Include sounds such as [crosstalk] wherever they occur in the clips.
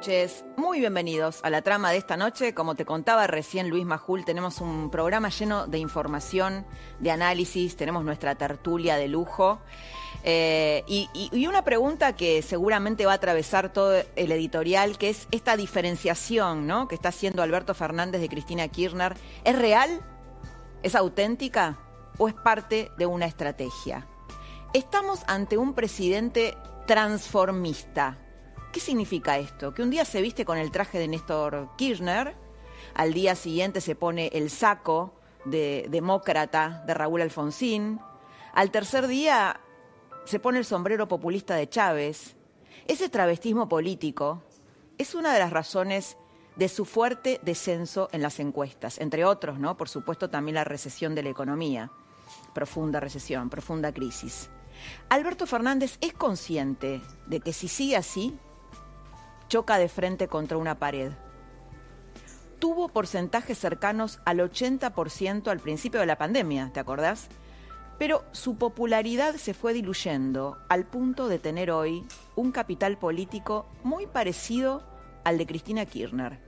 Noches. Muy bienvenidos a la trama de esta noche. Como te contaba recién Luis Majul, tenemos un programa lleno de información, de análisis, tenemos nuestra tertulia de lujo. Eh, y, y, una pregunta que seguramente va a atravesar todo el editorial, que es esta diferenciación ¿no? que está haciendo Alberto Fernández de Cristina Kirchner. ¿Es real? ¿Es auténtica? ¿O es parte de una estrategia? Estamos ante un presidente transformista ¿Qué significa esto? Que un día se viste con el traje de Néstor Kirchner, al día siguiente se pone el saco de demócrata de Raúl Alfonsín, al tercer día se pone el sombrero populista de Chávez. Ese travestismo político es una de las razones de su fuerte descenso en las encuestas, entre otros, ¿no? Por supuesto también la recesión de la economía, profunda recesión, profunda crisis. Alberto Fernández es consciente de que si sigue así, choca de frente contra una pared. Tuvo porcentajes cercanos al 80% al principio de la pandemia, ¿te acordás? Pero su popularidad se fue diluyendo al punto de tener hoy un capital político muy parecido al de Cristina Kirchner,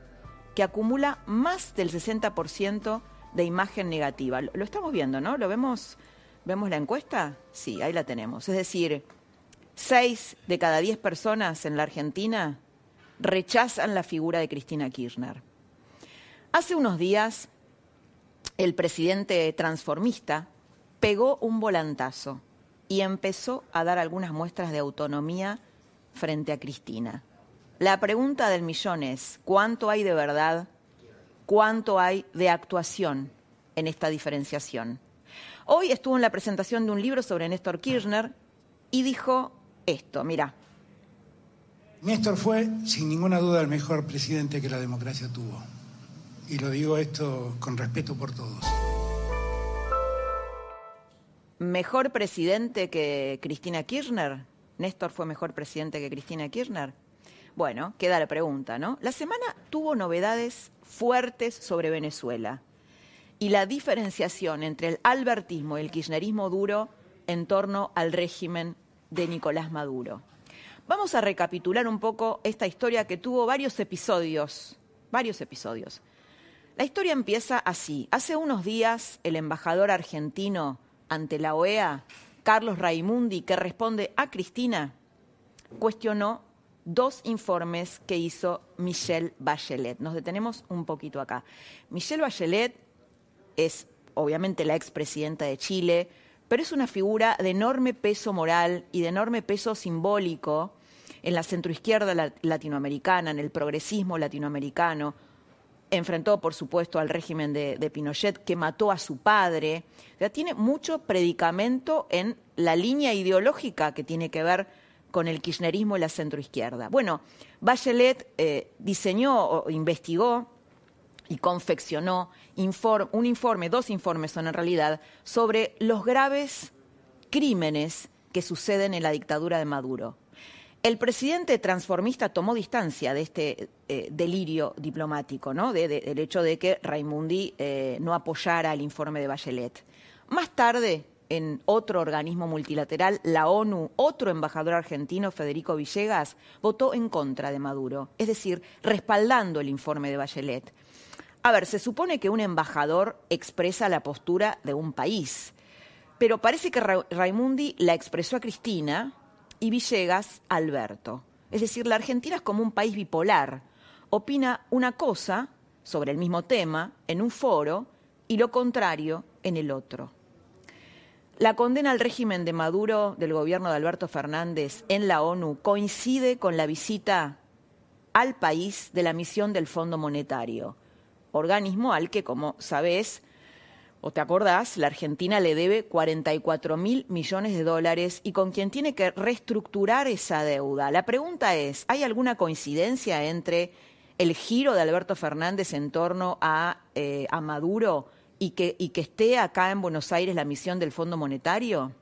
que acumula más del 60% de imagen negativa. Lo estamos viendo, ¿no? ¿Lo vemos? ¿Vemos la encuesta? Sí, ahí la tenemos. Es decir, 6 de cada 10 personas en la Argentina rechazan la figura de Cristina Kirchner. Hace unos días, el presidente transformista pegó un volantazo y empezó a dar algunas muestras de autonomía frente a Cristina. La pregunta del millón es, ¿cuánto hay de verdad? ¿Cuánto hay de actuación en esta diferenciación? Hoy estuvo en la presentación de un libro sobre Néstor Kirchner y dijo esto, mira, Néstor fue, sin ninguna duda, el mejor presidente que la democracia tuvo. Y lo digo esto con respeto por todos. ¿Mejor presidente que Cristina Kirchner? ¿Néstor fue mejor presidente que Cristina Kirchner? Bueno, queda la pregunta, ¿no? La semana tuvo novedades fuertes sobre Venezuela y la diferenciación entre el albertismo y el kirchnerismo duro en torno al régimen de Nicolás Maduro. Vamos a recapitular un poco esta historia que tuvo varios episodios, varios episodios. La historia empieza así. Hace unos días el embajador argentino ante la OEA, Carlos Raimundi, que responde a Cristina, cuestionó dos informes que hizo Michelle Bachelet. Nos detenemos un poquito acá. Michelle Bachelet es obviamente la expresidenta de Chile, pero es una figura de enorme peso moral y de enorme peso simbólico en la centroizquierda latinoamericana, en el progresismo latinoamericano. Enfrentó, por supuesto, al régimen de, Pinochet, que mató a su padre. O tiene mucho predicamento en la línea ideológica que tiene que ver con el kirchnerismo y la centroizquierda. Bueno, Bachelet eh, diseñó o investigó y confeccionó un informe, dos informes son en realidad, sobre los graves crímenes que suceden en la dictadura de Maduro. El presidente transformista tomó distancia de este eh, delirio diplomático, ¿no? del hecho de que Raimundi eh, no apoyara el informe de Bachelet. Más tarde, en otro organismo multilateral, la ONU, otro embajador argentino, Federico Villegas, votó en contra de Maduro, es decir, respaldando el informe de Bachelet. A ver, se supone que un embajador expresa la postura de un país, pero parece que Raimundi la expresó a Cristina y Villegas Alberto. Es decir, la Argentina es como un país bipolar. Opina una cosa sobre el mismo tema en un foro y lo contrario en el otro. La condena al régimen de Maduro del gobierno de Alberto Fernández en la ONU coincide con la visita al país de la misión del Fondo Monetario organismo al que, como sabés, o te acordás, la Argentina le debe 44 mil millones de dólares y con quien tiene que reestructurar esa deuda. La pregunta es, ¿hay alguna coincidencia entre el giro de Alberto Fernández en torno a, eh, Maduro y que, y que esté acá en Buenos Aires la misión del Fondo Monetario?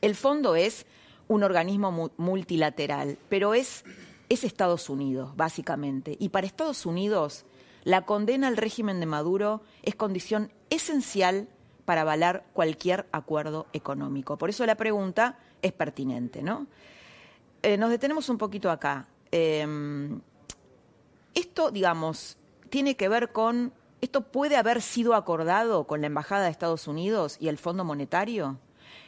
El fondo es un organismo multilateral, pero es, es Estados Unidos, básicamente. Y para Estados Unidos la condena al régimen de Maduro es condición esencial para avalar cualquier acuerdo económico. Por eso la pregunta es pertinente, ¿no? Eh, nos detenemos un poquito acá. Em, esto, digamos, tiene que ver con. ¿Esto puede haber sido acordado con la Embajada de Estados Unidos y el Fondo Monetario?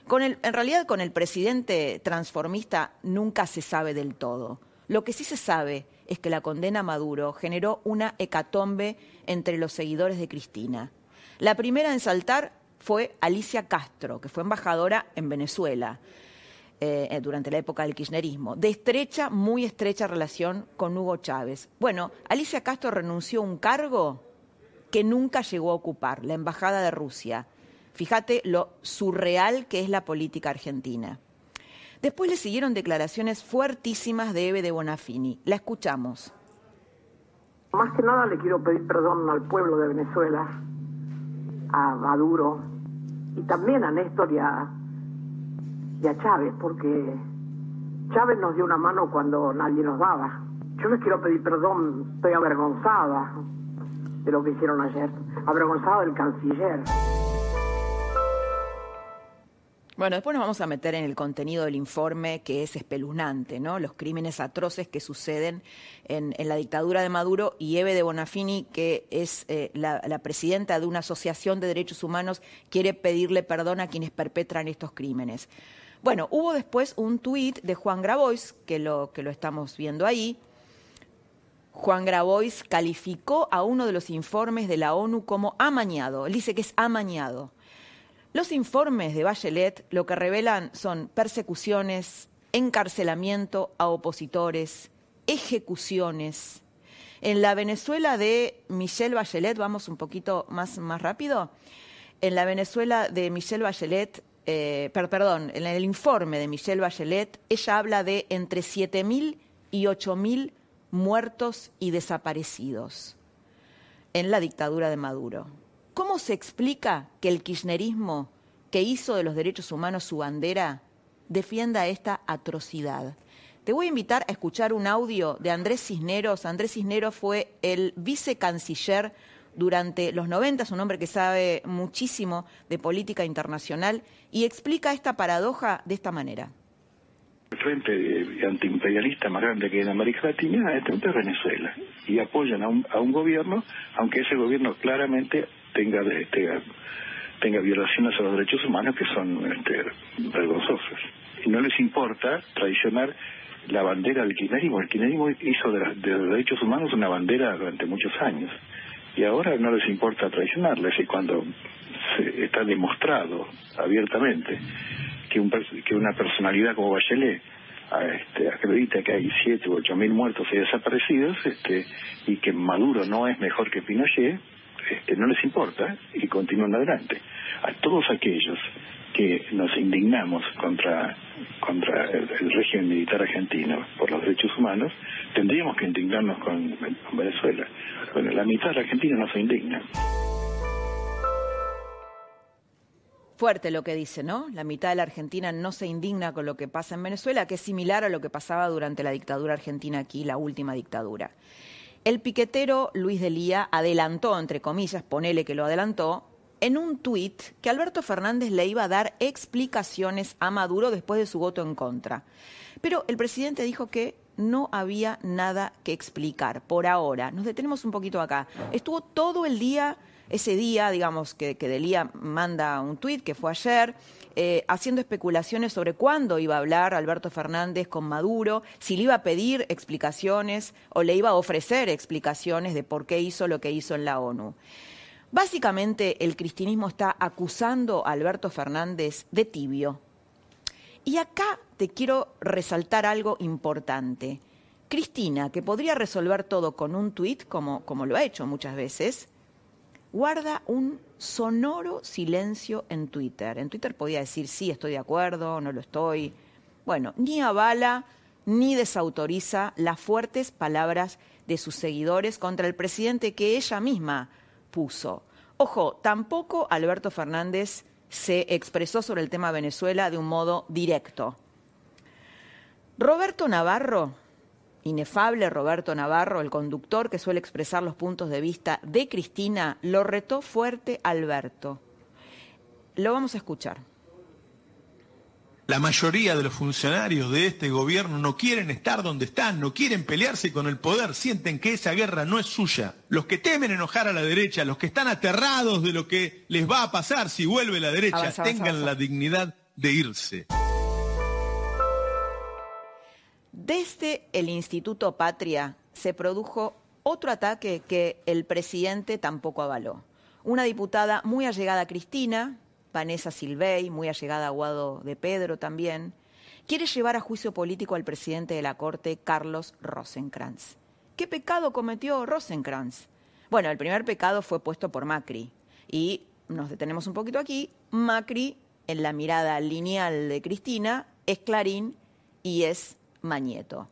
En realidad, con el presidente transformista nunca se sabe del todo. Lo que sí se sabe es que la condena a Maduro generó una hecatombe entre los seguidores de Cristina. La primera en saltar fue Alicia Castro, que fue embajadora en Venezuela eh, eh, durante la época del kirchnerismo, de estrecha, muy estrecha relación con Hugo Chávez. Bueno, Alicia Castro renunció a un cargo que nunca llegó a ocupar, la embajada de Rusia. Fíjate lo surreal que es la política argentina. Después le siguieron declaraciones fuertísimas de Eve de Bonafini. La escuchamos. Más que nada le quiero pedir perdón al pueblo de Venezuela, a Maduro y también a Néstor y a, Chávez, porque Chávez nos dio una mano cuando nadie nos daba. Yo les quiero pedir perdón, estoy avergonzada de lo que hicieron ayer, avergonzada del canciller. Bueno, después nos vamos a meter en el contenido del informe que es espeluznante, ¿no? Los crímenes atroces que suceden en, la dictadura de Maduro y Eve de Bonafini, que es eh, la, presidenta de una asociación de derechos humanos, quiere pedirle perdón a quienes perpetran estos crímenes. Bueno, hubo después un tuit de Juan Grabois, que lo, que lo estamos viendo ahí. Juan Grabois calificó a uno de los informes de la ONU como amañado. Él dice que es amañado. Los informes de Bachelet lo que revelan son persecuciones, encarcelamiento a opositores, ejecuciones. En la Venezuela de Michelle Bachelet, vamos un poquito más, más rápido, en la Venezuela de Michelle Bachelet, eh, perdón, en el informe de Michelle Bachelet, ella habla de entre 7.000 y 8.000 muertos y desaparecidos en la dictadura de Maduro. ¿Cómo se explica que el kirchnerismo, que hizo de los derechos humanos su bandera, defienda esta atrocidad? Te voy a invitar a escuchar un audio de Andrés Cisneros. Andrés Cisneros fue el vicecanciller durante los 90, es un hombre que sabe muchísimo de política internacional y explica esta paradoja de esta manera. El frente antiimperialista más grande que en América Latina es Venezuela y apoyan a un, a un gobierno, aunque ese gobierno claramente tenga, tenga, tenga violaciones a los derechos humanos que son este, vergonzosas. Y no les importa traicionar la bandera del kirchnerismo. El kirchnerismo hizo de, los derechos humanos una bandera durante muchos años. Y ahora no les importa traicionarla. y cuando se, está demostrado abiertamente que una personalidad como Bachelet este, acredita que hay siete u ocho mil muertos y desaparecidos este, y que Maduro no es mejor que Pinochet, este, no les importa y continúan adelante. A todos aquellos que nos indignamos contra, contra el, régimen militar argentino por los derechos humanos, tendríamos que indignarnos con, Venezuela. Bueno, la mitad de la Argentina no se indigna. Fuerte lo que dice, ¿no? La mitad de la Argentina no se indigna con lo que pasa en Venezuela, que es similar a lo que pasaba durante la dictadura argentina aquí, la última dictadura. El piquetero Luis Delía adelantó, entre comillas, ponele que lo adelantó, en un tuit que Alberto Fernández le iba a dar explicaciones a Maduro después de su voto en contra. Pero el presidente dijo que no había nada que explicar por ahora. Nos detenemos un poquito acá. Estuvo todo el día, ese día, digamos, que, que Delía manda un tuit, que fue ayer, eh, haciendo especulaciones sobre cuándo iba a hablar Alberto Fernández con Maduro, si le iba a pedir explicaciones o le iba a ofrecer explicaciones de por qué hizo lo que hizo en la ONU. Básicamente el cristianismo está acusando a Alberto Fernández de tibio. Y acá te quiero resaltar algo importante. Cristina, que podría resolver todo con un tuit, como, como lo ha hecho muchas veces, guarda un sonoro silencio en Twitter. En Twitter podía decir sí, estoy de acuerdo, no lo estoy. Bueno, ni avala ni desautoriza las fuertes palabras de sus seguidores contra el presidente que ella misma puso. Ojo, tampoco Alberto Fernández se expresó sobre el tema Venezuela de un modo directo. Roberto Navarro, inefable Roberto Navarro, el conductor que suele expresar los puntos de vista de Cristina, lo retó fuerte Alberto. Lo vamos a escuchar. La mayoría de los funcionarios de este gobierno no quieren estar donde están, no quieren pelearse con el poder, sienten que esa guerra no es suya. Los que temen enojar a la derecha, los que están aterrados de lo que les va a pasar si vuelve la derecha, tengan la dignidad de irse. Desde el Instituto Patria se produjo otro ataque que el presidente tampoco avaló. Una diputada muy allegada a Cristina, Vanessa Silvey, muy allegada a Guado de Pedro también, quiere llevar a juicio político al presidente de la Corte, Carlos Rosenkrantz. ¿Qué pecado cometió Rosenkrantz? Bueno, el primer pecado fue puesto por Macri. Y nos detenemos un poquito aquí. Macri, en la mirada lineal de Cristina, es Clarín y es Mañeto.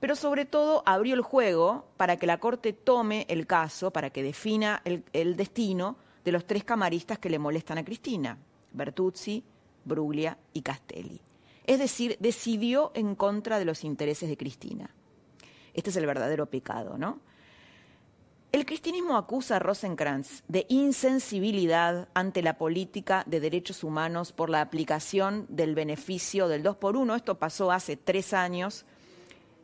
Pero sobre todo abrió el juego para que la Corte tome el caso, para que defina el, el destino de los tres camaristas que le molestan a Cristina, Bertuzzi, Bruglia y Castelli. Es decir, decidió en contra de los intereses de Cristina. Este es el verdadero pecado, ¿no? El cristianismo acusa a Rosenkrantz de insensibilidad ante la política de derechos humanos por la aplicación del beneficio del 2 por 1. Esto pasó hace tres años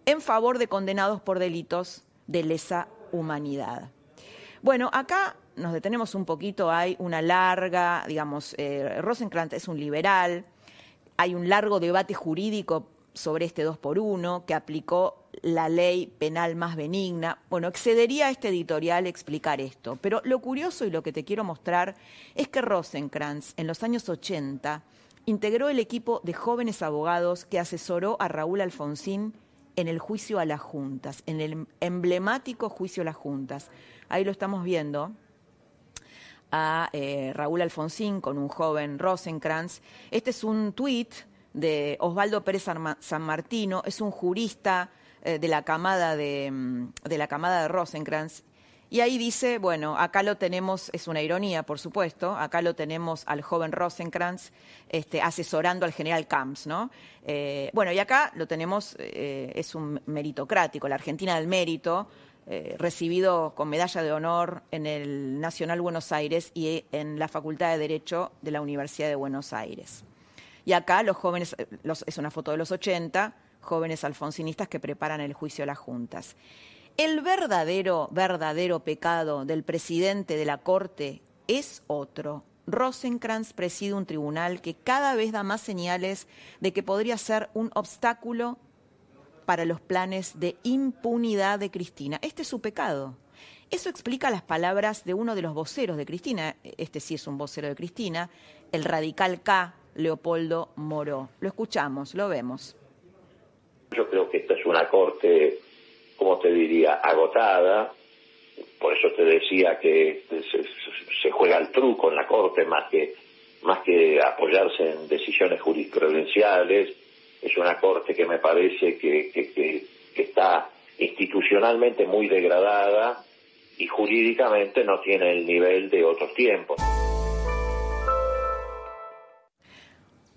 en favor de condenados por delitos de lesa humanidad. Bueno, acá nos detenemos un poquito, hay una larga, digamos, eh, Rosenkrantz es un liberal, hay un largo debate jurídico sobre este 2 por 1 que aplicó la ley penal más benigna. Bueno, excedería a este editorial explicar esto, pero lo curioso y lo que te quiero mostrar es que Rosenkrantz en los años 80 integró el equipo de jóvenes abogados que asesoró a Raúl Alfonsín en el juicio a las juntas, en el emblemático juicio a las juntas. Ahí lo estamos viendo a eh, Raúl Alfonsín con un joven Rosenkrantz. Este es un tuit de Osvaldo Pérez San Martino, es un jurista eh, de, la camada de, mm, de la camada de Rosenkrantz. Y ahí dice, bueno, acá lo tenemos, es una ironía, por supuesto, acá lo tenemos al joven Rosenkrantz este, asesorando al general Camps, ¿no? Eh, bueno, y acá lo tenemos, es un meritocrático, la Argentina del mérito, eh, recibido con medalla de honor en el Nacional Buenos Aires y en la Facultad de Derecho de la Universidad de Buenos Aires. Y acá los jóvenes, eh, es una foto de los 80, jóvenes alfonsinistas que preparan el juicio a las juntas. El verdadero, verdadero pecado del presidente de la Corte es otro. Rosenkrantz preside un tribunal que cada vez da más señales de que podría ser un obstáculo para los planes de impunidad de Cristina. Este es su pecado. Eso explica las palabras de uno de los voceros de Cristina, este sí es un vocero de Cristina, el radical K, Leopoldo Moró. Lo escuchamos, lo vemos. Yo creo que esta es una corte, como te diría, agotada. Por eso te decía que se, juega el truco en la corte más que, más que apoyarse en decisiones jurisprudenciales es una corte que me parece que, está institucionalmente muy degradada y jurídicamente no tiene el nivel de otros tiempos.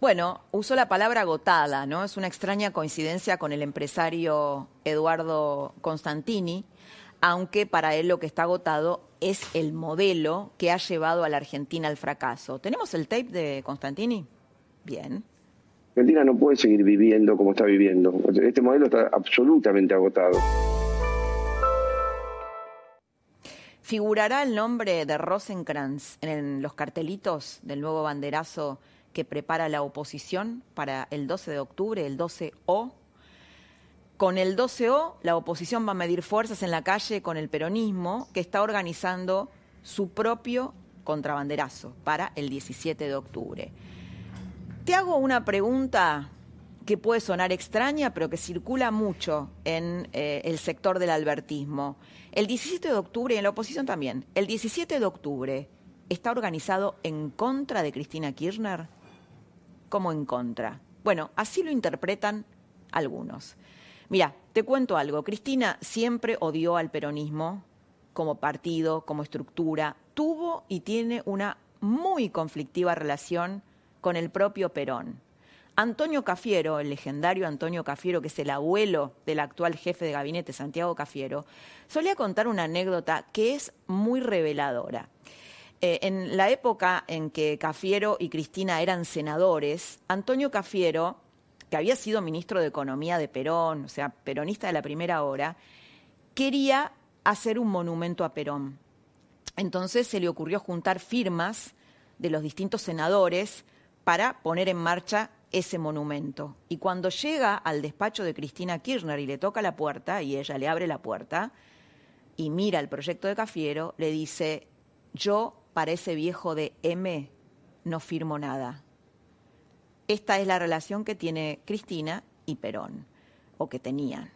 Bueno, usó la palabra agotada, ¿no? Es una extraña coincidencia con el empresario Eduardo Constantini, aunque para él lo que está agotado es el modelo que ha llevado a la Argentina al fracaso. ¿Tenemos el tape de Constantini? Bien. Argentina no puede seguir viviendo como está viviendo. Este modelo está absolutamente agotado. ¿Figurará el nombre de Rosenkrantz en los cartelitos del nuevo banderazo que prepara la oposición para el 12 de octubre, el 12O? Con el 12O, la oposición va a medir fuerzas en la calle con el peronismo, que está organizando su propio contrabanderazo para el 17 de octubre. Te hago una pregunta que puede sonar extraña, pero que circula mucho en eh, el sector del albertismo. El 17 de octubre, y en la oposición también, el 17 de octubre está organizado en contra de Cristina Kirchner. ¿Cómo en contra? Bueno, así lo interpretan algunos. Mira, te cuento algo. Cristina siempre odió al peronismo como partido, como estructura. Tuvo y tiene una muy conflictiva relación con el propio Perón. Antonio Cafiero, el legendario Antonio Cafiero, que es el abuelo del actual jefe de gabinete, Santiago Cafiero, solía contar una anécdota que es muy reveladora. Eh, en la época en que Cafiero y Cristina eran senadores, Antonio Cafiero, que había sido ministro de Economía de Perón, o sea, peronista de la primera hora, quería hacer un monumento a Perón. Entonces se le ocurrió juntar firmas de los distintos senadores para poner en marcha ese monumento. Y cuando llega al despacho de Cristina Kirchner y le toca la puerta, y ella le abre la puerta, y mira el proyecto de Cafiero, le dice, yo para ese viejo de M no firmo nada. Esta es la relación que tiene Cristina y Perón, o que tenían.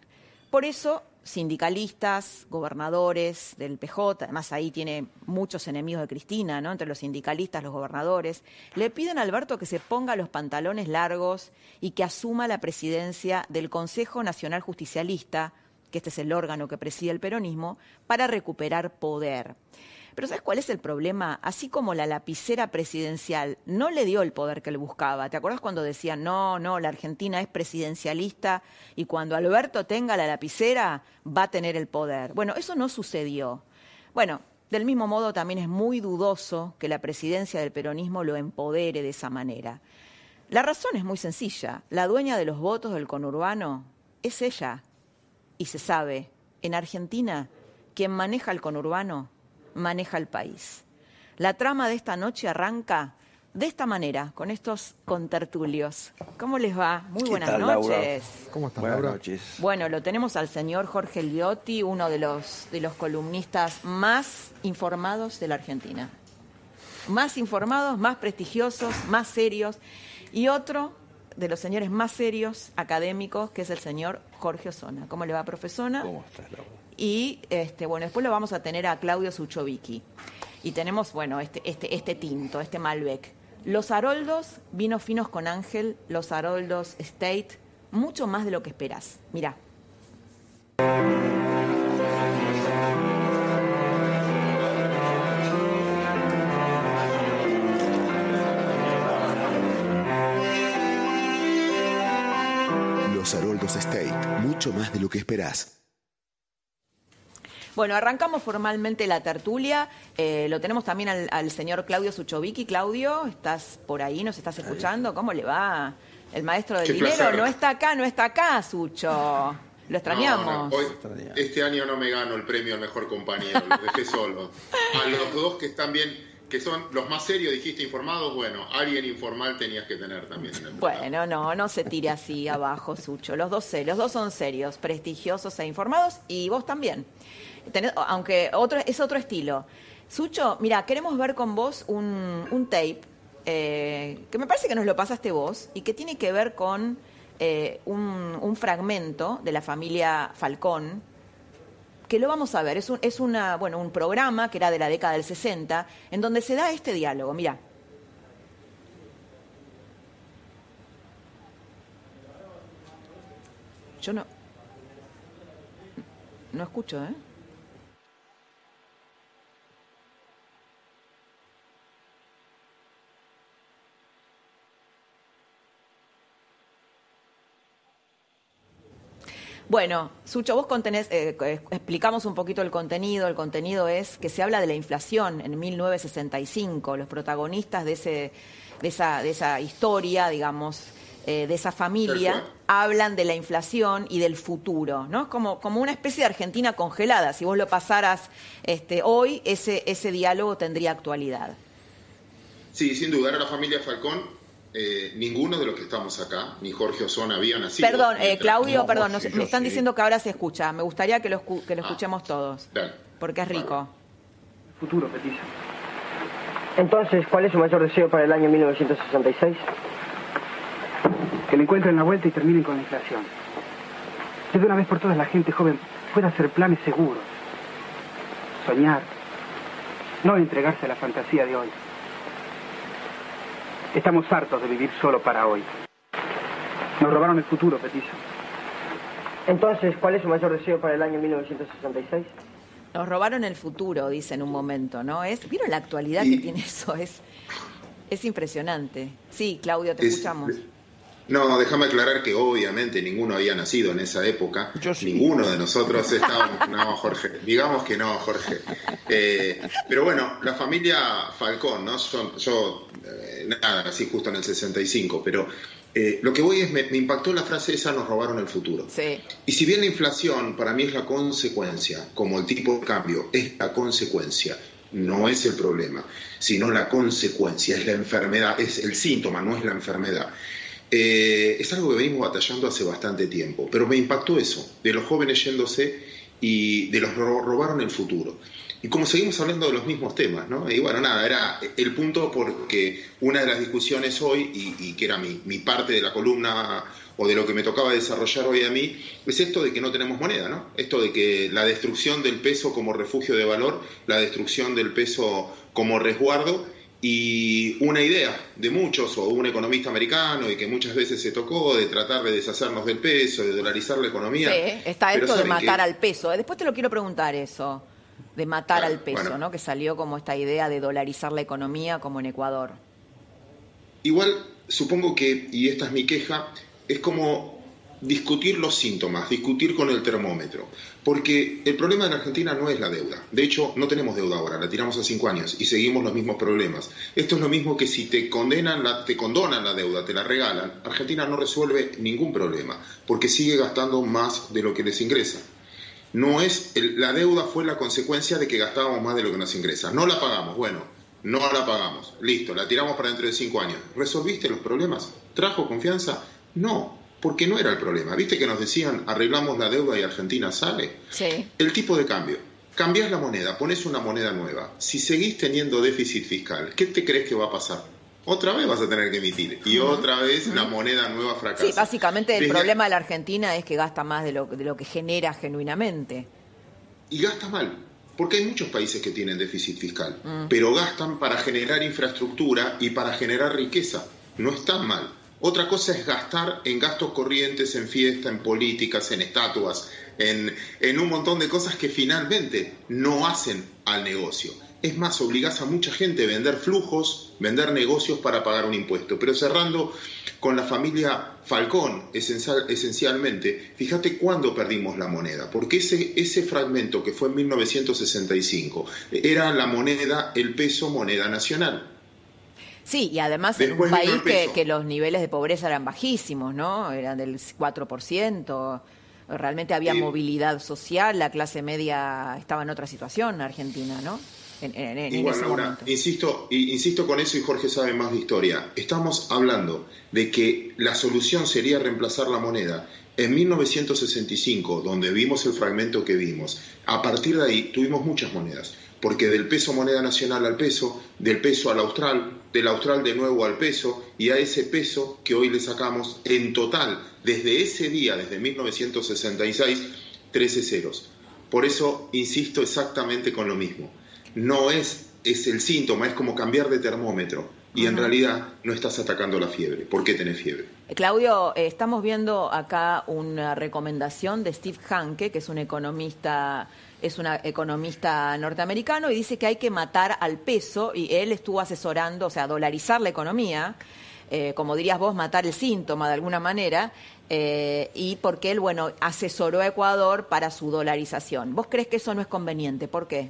Por eso sindicalistas, gobernadores del PJ, además ahí tiene muchos enemigos de Cristina, ¿no? Entre los sindicalistas, los gobernadores, le piden a Alberto que se ponga los pantalones largos y que asuma la presidencia del Consejo Nacional Justicialista, que este es el órgano que preside el peronismo, para recuperar poder. Pero ¿sabes cuál es el problema? Así como la lapicera presidencial no le dio el poder que él buscaba. ¿Te acuerdas cuando decían, no, no, la Argentina es presidencialista y cuando Alberto tenga la lapicera va a tener el poder? Bueno, eso no sucedió. Bueno, del mismo modo también es muy dudoso que la presidencia del peronismo lo empodere de esa manera. La razón es muy sencilla. La dueña de los votos del conurbano es ella. Y se sabe, en Argentina, quien maneja el conurbano maneja el país. La trama de esta noche arranca de esta manera, con estos contertulios. ¿Cómo les va? Muy buenas noches. ¿Cómo estás, buenas Laura? noches. Bueno, lo tenemos al señor Jorge Liotti, uno de los, de los columnistas más informados de la Argentina. Más informados, más prestigiosos, más serios. Y otro de los señores más serios académicos, que es el señor Jorge Osona. ¿Cómo le va, profesora? ¿Cómo estás, Laura? y este, bueno, después lo vamos a tener a Claudio Suchovicki. Y tenemos, bueno, este, este, este tinto, este Malbec. Los Haroldos, vinos finos con Ángel, los Haroldos State, mucho más de lo que esperas. Mira. Los Haroldos State, mucho más de lo que esperás. Bueno, arrancamos formalmente la tertulia. Eh, lo tenemos también al, al señor Claudio Suchovicki. Claudio, ¿estás por ahí? ¿Nos estás escuchando? ¿Cómo le va? El maestro del Qué dinero placer. no está acá, no está acá, Sucho. Lo extrañamos. No, no, hoy- este año no me gano el premio al mejor compañero, lo dejé solo. A los dos que están bien, que son los más serios, dijiste informados, bueno, alguien informal tenías que tener también. Bueno, no, no se tire así [laughs] abajo, Sucho. Los dos, los dos son serios, prestigiosos e informados, y vos también. Tenés- aunque otro, es otro estilo. Sucho, mira, queremos ver con vos un, un tape eh, que me parece que nos lo pasaste vos y que tiene que ver con eh, un, un fragmento de la familia Falcón, que lo vamos a ver. Es un, es una, bueno, un programa que era de la década del 60, en donde se da este diálogo. Mira. Yo no. No escucho, ¿eh? Bueno, Sucho, vos contenés, eh, eh, explicamos un poquito el contenido. El contenido es que se habla de la inflación en 1965. Los protagonistas de, ese, de, esa, de esa historia, digamos, eh, de esa familia, hablan de la inflación y del futuro, ¿no? Es como, como una especie de Argentina congelada. Si vos lo pasaras este, hoy, ese, ese diálogo tendría actualidad. Sí, sin dudar a la familia Falcón, eh, ninguno de los que estamos acá, ni Jorge Osona, había nacido. Perdón, eh, Claudio, No, perdón, nos- me están sí. diciendo que ahora se escucha. Me gustaría que lo, escu- que lo Ah. escuchemos todos, Dale. porque es rico. Futuro, Petiza. Entonces, ¿cuál es su mayor deseo para el año 1966? Que le encuentren la vuelta y terminen con la inflación. Que de una vez por todas la gente joven pueda hacer planes seguros. Soñar. No entregarse a la fantasía de hoy. Estamos hartos de vivir solo para hoy. Nos robaron el futuro, Petiso. Entonces, ¿cuál es su mayor deseo para el año 1966? Nos robaron el futuro, dice en un momento, ¿no? Es, ¿Vieron la actualidad que tiene eso? Es, es impresionante. Sí, Claudio, te escuchamos. No, déjame aclarar que obviamente ninguno había nacido en esa época. Ninguno de nosotros estábamos. [laughs] No, Jorge. Digamos que no, Jorge. Eh, pero bueno, la familia Falcón, ¿no? yo, eh, nada, nací justo en el 65, pero eh, lo que voy es, me, impactó la frase esa, nos robaron el futuro. Sí. Y si bien la inflación para mí es la consecuencia, como el tipo de cambio es la consecuencia, no es el problema, sino la consecuencia, es la enfermedad, es el síntoma, no es la enfermedad. Eh, es algo que venimos batallando hace bastante tiempo, pero me impactó eso, de los jóvenes yéndose y de los robaron el futuro. Y como seguimos hablando de los mismos temas, ¿no? Y bueno, nada, era el punto porque una de las discusiones hoy, y, que era mi, mi, parte de la columna o de lo que me tocaba desarrollar hoy a mí, es esto de que no tenemos moneda, ¿no? Esto de que la destrucción del peso como refugio de valor, la destrucción del peso como resguardo, y una idea de muchos, o un economista americano, y que muchas veces se tocó, de tratar de deshacernos del peso, de dolarizar la economía. Sí, está esto de matar al peso. Después te lo quiero preguntar eso, de matar al peso, ¿no? Que salió como esta idea de dolarizar la economía como en Ecuador. Igual, supongo que, y esta es mi queja, es como discutir los síntomas, discutir con el termómetro, porque el problema en Argentina no es la deuda. De hecho, no tenemos deuda ahora, la tiramos a cinco años y seguimos los mismos problemas. Esto es lo mismo que si te condenan, la, te condonan la deuda, te la regalan, Argentina no resuelve ningún problema, porque sigue gastando más de lo que les ingresa. No es la deuda fue la consecuencia de que gastábamos más de lo que nos ingresa. No la pagamos, bueno, no la pagamos, listo, la tiramos para dentro de cinco años. ¿Resolviste los problemas? ¿Trajo confianza? No, porque no era el problema. ¿Viste que nos decían arreglamos la deuda y Argentina sale? Sí. El tipo de cambio. Cambias la moneda, pones una moneda nueva. Si seguís teniendo déficit fiscal, ¿qué te crees que va a pasar? Otra vez vas a tener que emitir y otra vez la moneda nueva fracasa. Sí, básicamente el problema de la Argentina es que gasta más de lo, de lo que genera genuinamente. Y gasta mal, porque hay muchos países que tienen déficit fiscal, mm. pero gastan para generar infraestructura y para generar riqueza. No están mal. Otra cosa es gastar en gastos corrientes, en fiesta, en políticas, en estatuas, en, un montón de cosas que finalmente no hacen al negocio. Es más, obligas a mucha gente a vender flujos, vender negocios para pagar un impuesto. Pero cerrando con la familia Falcón, esencial, esencialmente, fíjate cuándo perdimos la moneda, porque ese, ese fragmento que fue en 1965 era la moneda, el peso moneda nacional. Sí, y además en un país que, los niveles de pobreza eran bajísimos, ¿no? Eran del 4%. Realmente había movilidad social, la clase media estaba en otra situación, Argentina, ¿no? En, Igual, Laura, insisto, insisto con eso y Jorge sabe más de historia. Estamos hablando de que la solución sería reemplazar la moneda. En 1965, donde vimos el fragmento que vimos, a partir de ahí tuvimos muchas monedas porque del peso moneda nacional al peso, del peso al austral, del austral de nuevo al peso y a ese peso que hoy le sacamos en total, desde ese día, desde 1966, 13 ceros. Por eso insisto exactamente con lo mismo. No es, es el síntoma, es como cambiar de termómetro. Y en realidad no estás atacando la fiebre. ¿Por qué tenés fiebre? Claudio, eh, estamos viendo acá una recomendación de Steve Hanke, que es un economista es un economista norteamericano y dice que hay que matar al peso y él estuvo asesorando, o sea, dolarizar la economía, eh, como dirías vos, matar el síntoma de alguna manera, eh, y porque él, bueno, asesoró a Ecuador para su dolarización. ¿Vos crees que eso no es conveniente? ¿Por qué?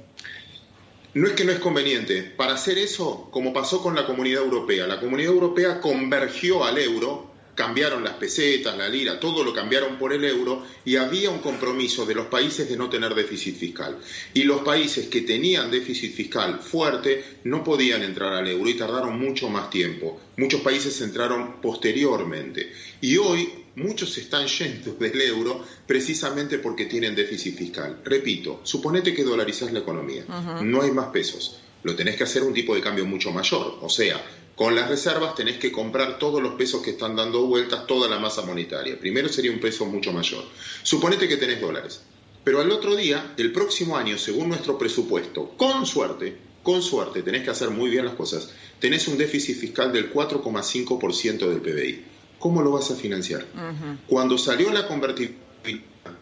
No es que no es conveniente. Para hacer eso, como pasó con la Comunidad Europea, la Comunidad Europea convergió al euro cambiaron las pesetas, la lira, todo lo cambiaron por el euro y había un compromiso de los países de no tener déficit fiscal. Y los países que tenían déficit fiscal fuerte no podían entrar al euro y tardaron mucho más tiempo. Muchos países entraron posteriormente. Y hoy muchos están yendo del euro precisamente porque tienen déficit fiscal. Repito, suponete que dolarizás la economía, no hay más pesos lo tenés que hacer un tipo de cambio mucho mayor. O sea, Con las reservas tenés que comprar todos los pesos que están dando vueltas, toda la masa monetaria. Primero sería un peso mucho mayor. Suponete que tenés dólares. Pero al otro día, el próximo año, según nuestro presupuesto, con suerte, con suerte, tenés que hacer muy bien las cosas, tenés un déficit fiscal del 4,5% del PBI. ¿Cómo lo vas a financiar? Cuando salió la convertibilidad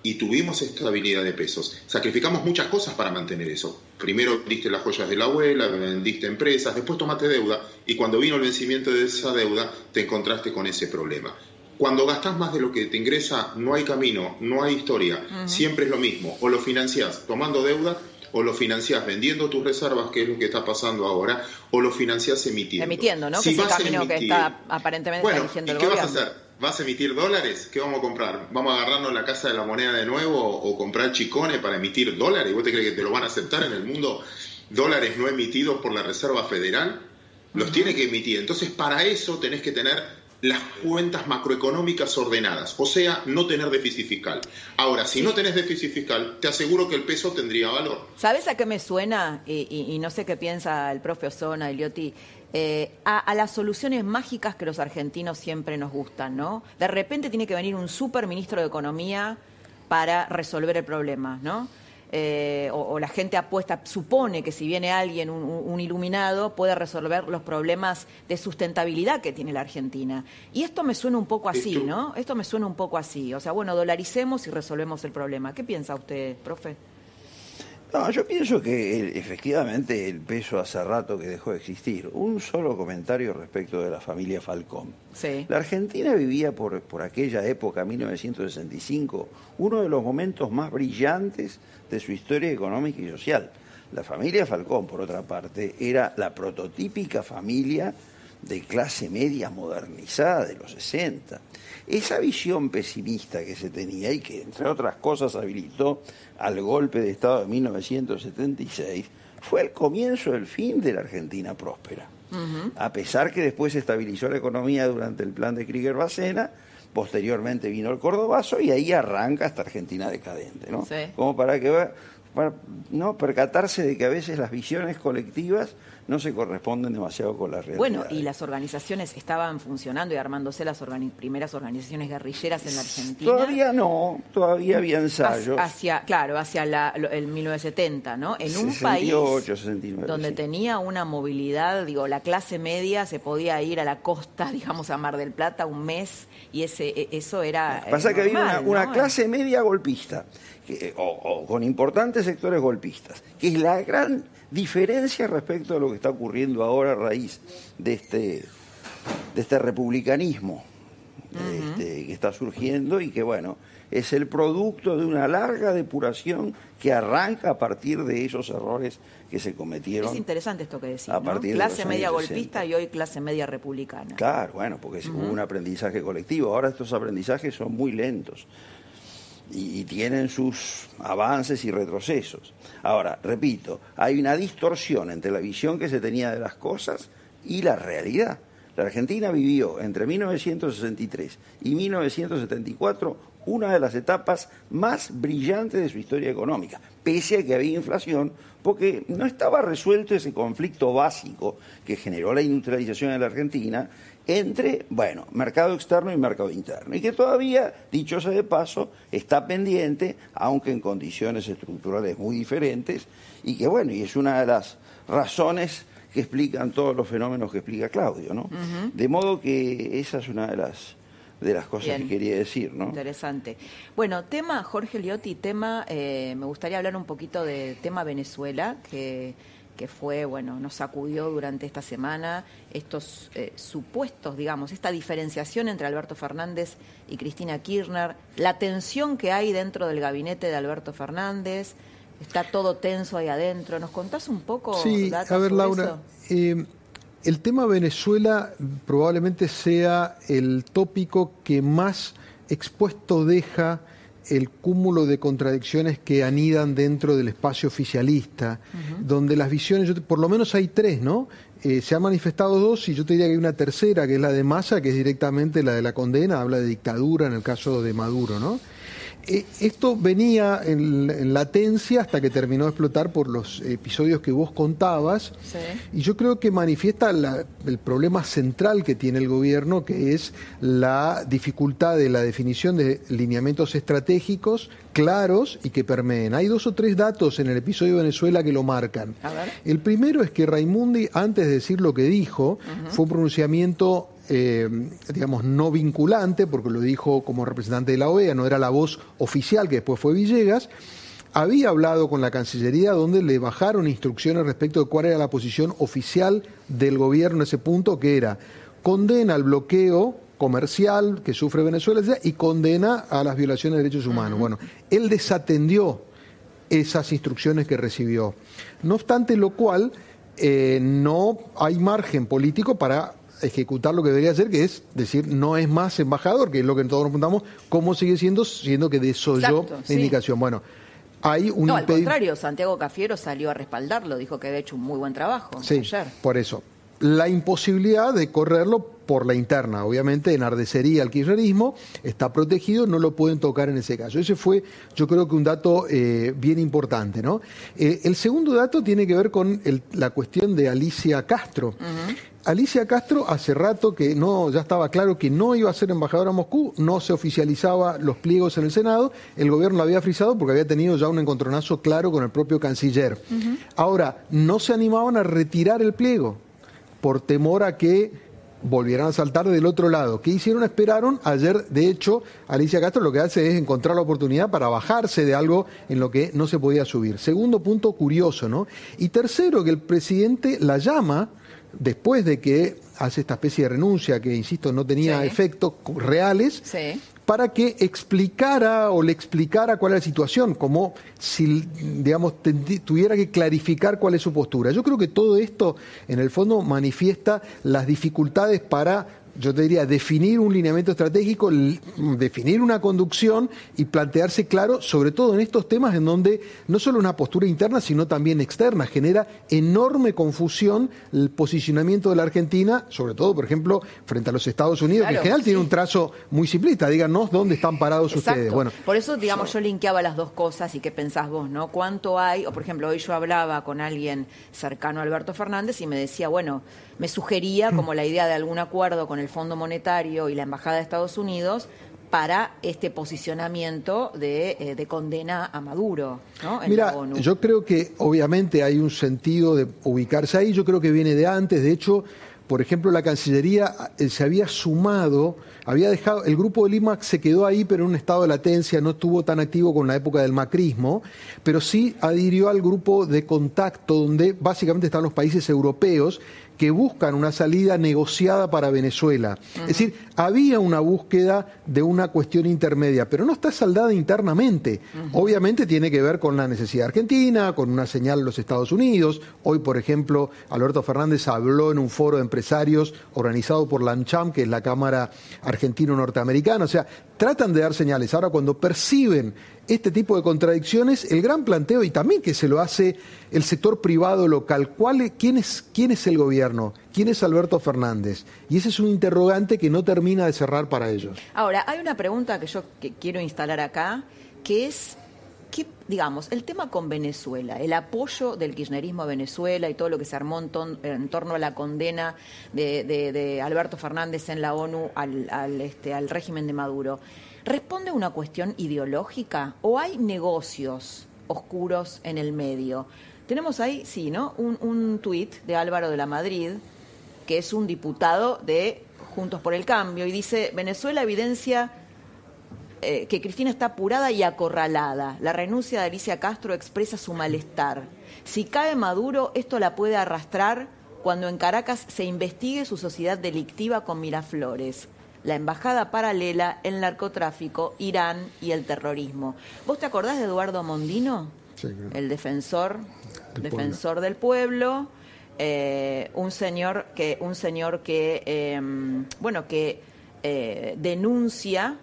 y tuvimos estabilidad de pesos, sacrificamos muchas cosas para mantener eso. Primero vendiste las joyas de la abuela, vendiste empresas, después tomaste deuda y cuando vino el vencimiento de esa deuda te encontraste con ese problema. Cuando gastas más de lo que te ingresa, no hay camino, no hay historia, siempre es lo mismo. O lo financiás tomando deuda o lo financiás vendiendo tus reservas, que es lo que está pasando ahora, o lo financiás emitiendo. Emitiendo, ¿no? que es el camino que está aparentemente bueno, eligiendo el ¿qué gobierno. vas a hacer? ¿Vas a emitir dólares? ¿Qué vamos a comprar? ¿Vamos a agarrarnos la casa de la moneda de nuevo o comprar chicones para emitir dólares? ¿Vos te crees que te lo van a aceptar en el mundo dólares no emitidos por la Reserva Federal? Los tiene que emitir. Entonces, para eso tenés que tener las cuentas macroeconómicas ordenadas, o sea, no tener déficit fiscal. Ahora, si no tenés déficit fiscal, te aseguro que el peso tendría valor. ¿Sabes a qué me suena? Y, y- y no sé qué piensa el profe Osona, Elioti. Eh, a, a las soluciones mágicas que los argentinos siempre nos gustan, ¿no? De repente tiene que venir un super ministro de Economía para resolver el problema, ¿no? Eh, o, o la gente apuesta, supone que si viene alguien, un, un- iluminado, puede resolver los problemas de sustentabilidad que tiene la Argentina. Y esto me suena un poco así, ¿no? Esto me suena un poco así. O sea, bueno, dolaricemos y resolvemos el problema. ¿Qué piensa usted, profe? No, yo pienso que el- efectivamente el peso hace rato que dejó de existir. Un solo comentario respecto de la familia Falcón. Sí. La Argentina vivía por, por aquella época, 1965, uno de los momentos más brillantes de su historia económica y social. La familia Falcón, por otra parte, era la prototípica familia de clase media modernizada de los 60. Esa visión pesimista que se tenía y que, entre otras cosas, habilitó al golpe de Estado de 1976, fue el comienzo del fin de la Argentina próspera. A pesar que después se estabilizó la economía durante el plan de Krieger-Bacena, posteriormente vino el Cordobazo y ahí arranca esta Argentina decadente, ¿no? Sí. Como para que no percatarse de que a veces las visiones colectivas no se corresponden demasiado con la realidad. Bueno, y las organizaciones estaban funcionando y armándose las organi- primeras organizaciones guerrilleras en la Argentina. Todavía no, todavía había ensayos. Hacia, claro, hacia la- el 1970, ¿no? En un 68, país 69, donde sí. tenía una movilidad, digo, la clase media se podía ir a la costa, [laughs] digamos, a Mar del Plata un mes y ese e- eso era. Pasa que había una, clase media golpista, que- o, o con importantes sectores golpistas, que es la gran diferencia respecto a lo que está ocurriendo ahora a raíz de este, de este republicanismo este, que está surgiendo y que, bueno, es el producto de una larga depuración que arranca a partir de esos errores que se cometieron. Es interesante esto que decís, a partir Clase media golpista y hoy clase media republicana. Claro, bueno, porque es- hubo un aprendizaje colectivo. Ahora estos aprendizajes son muy lentos y, tienen sus avances y retrocesos. Ahora, repito, hay una distorsión entre la visión que se tenía de las cosas y la realidad. La Argentina vivió entre 1963 y 1974 una de las etapas más brillantes de su historia económica, pese a que había inflación, porque no estaba resuelto ese conflicto básico que generó la industrialización en la Argentina entre, bueno, mercado externo y mercado interno, y que todavía, dicho sea de paso, está pendiente, aunque en condiciones estructurales muy diferentes, y que, bueno, y es una de las razones que explican todos los fenómenos que explica Claudio, ¿no? De modo que esa es una de las, de las cosas Bien. que quería decir, ¿no? Interesante. Bueno, tema Jorge Liotti, tema, eh, me gustaría hablar un poquito de tema Venezuela, que, que fue, bueno, nos sacudió durante esta semana estos eh, supuestos, digamos, esta diferenciación entre Alberto Fernández y Cristina Kirchner, la tensión que hay dentro del gabinete de Alberto Fernández, está todo tenso ahí adentro. ¿Nos contás un poco? Sí, datos a ver, Laura, eh, el tema Venezuela probablemente sea el tópico que más expuesto deja el cúmulo de contradicciones que anidan dentro del espacio oficialista, donde las visiones, por lo menos hay tres, ¿no? Eh, se han manifestado dos y yo te diría que hay una tercera, que es la de Massa, que es directamente la de la condena, habla de dictadura en el caso de Maduro, ¿no? Eh, esto venía en, en, latencia hasta que terminó de explotar por los episodios que vos contabas. Sí. Y yo creo que manifiesta la, el problema central que tiene el gobierno, que es la dificultad de la definición de lineamientos estratégicos claros y que permeen. Hay dos o tres datos en el episodio de Venezuela que lo marcan. El primero es que Raimundi, antes de decir lo que dijo, fue un pronunciamiento eh, digamos, no vinculante, porque lo dijo como representante de la OEA, no era la voz oficial que después fue Villegas, había hablado con la Cancillería donde le bajaron instrucciones respecto de cuál era la posición oficial del gobierno en ese punto, que era condena el bloqueo comercial que sufre Venezuela y condena a las violaciones de derechos humanos. Bueno, él desatendió esas instrucciones que recibió. No obstante lo cual, eh, no hay margen político para ejecutar lo que debería hacer, que es decir, no es más embajador, que es lo que todos nos preguntamos, ¿cómo sigue siendo, siendo que desoyó Exacto, la sí. indicación? Bueno, hay un No, al contrario, Santiago Cafiero salió a respaldarlo, dijo que había hecho un muy buen trabajo Sí, ayer. por eso. La imposibilidad de correrlo por la interna. Obviamente, enardecería al kirchnerismo, está protegido, no lo pueden tocar en ese caso. Ese fue, yo creo que un dato eh, bien importante. ¿no? Eh, el segundo dato tiene que ver con el- la cuestión de Alicia Castro. Alicia Castro hace rato que no, ya estaba claro que no iba a ser embajadora a Moscú, no se oficializaba los pliegos en el Senado, el gobierno la había frisado porque había tenido ya un encontronazo claro con el propio canciller. Ahora, no se animaban a retirar el pliego por temor a que volvieran a saltar del otro lado. ¿Qué hicieron? Esperaron. Ayer, de hecho, Alicia Castro lo que hace es encontrar la oportunidad para bajarse de algo en lo que no se podía subir. Segundo punto curioso, ¿no? Y tercero, que el presidente la llama después de que hace esta especie de renuncia que, insisto, no tenía Sí. efectos reales, Sí. para que explicara o le explicara cuál era la situación, como si, digamos, tuviera que clarificar cuál es su postura. Yo creo que todo esto, en el fondo, manifiesta las dificultades para, yo te diría, definir un lineamiento estratégico, definir una conducción y plantearse claro, sobre todo en estos temas en donde no solo una postura interna, sino también externa, genera enorme confusión el posicionamiento de la Argentina, sobre todo, por ejemplo, frente a los Estados Unidos, que en general tiene un trazo muy simplista. Díganos dónde están parados Exacto. ustedes. Bueno, Por eso, digamos, yo linkeaba las dos cosas y qué pensás vos, ¿no? ¿Cuánto hay? O, por ejemplo, hoy yo hablaba con alguien cercano a Alberto Fernández y me decía, bueno, me sugería como la idea de algún acuerdo con el Fondo Monetario y la Embajada de Estados Unidos para este posicionamiento de, eh, de condena a Maduro, ¿no? En Mira, la ONU. yo creo que obviamente hay un sentido de ubicarse ahí, yo creo que viene de antes, de hecho, por ejemplo, la Cancillería eh, se había sumado, había dejado, el grupo de Lima se quedó ahí, pero en un estado de latencia, no estuvo tan activo con la época del macrismo, pero sí adhirió al grupo de contacto donde básicamente están los países europeos que buscan una salida negociada para Venezuela. Es decir, había una búsqueda de una cuestión intermedia, pero no está saldada internamente. Obviamente tiene que ver con la necesidad argentina, con una señal de los Estados Unidos. Hoy, por ejemplo, Alberto Fernández habló en un foro de empresarios organizado por la ANCHAM, que es la Cámara Argentino-Norteamericana. O sea, tratan de dar señales. Ahora, cuando perciben este tipo de contradicciones, el gran planteo, y también que se lo hace el sector privado local, ¿cuál es- quién, es, ¿quién es el gobierno? ¿Quién es Alberto Fernández? Y ese es un interrogante que no termina de cerrar para ellos. Ahora, hay una pregunta que yo quiero instalar acá, que es, ¿qué, digamos, el tema con Venezuela, el apoyo del kirchnerismo a Venezuela y todo lo que se armó en, ton- en torno a la condena de, de- de Alberto Fernández en la ONU al, al, este, al régimen de Maduro, ¿responde a una cuestión ideológica o hay negocios oscuros en el medio? Tenemos ahí, sí, ¿no? Un, un tuit de Álvaro de la Madrid, que es un diputado de Juntos por el Cambio, y dice, Venezuela evidencia eh, que Cristina está apurada y acorralada. La renuncia de Alicia Castro expresa su malestar. Si cae Maduro, esto la puede arrastrar cuando en Caracas se investigue su sociedad delictiva con Miraflores, la embajada paralela, el narcotráfico, Irán y el terrorismo. ¿Vos te acordás de Eduardo Mondino? Sí, claro. El defensor, Del defensor del pueblo, eh, un señor que, un señor que, eh, bueno, que eh, denuncia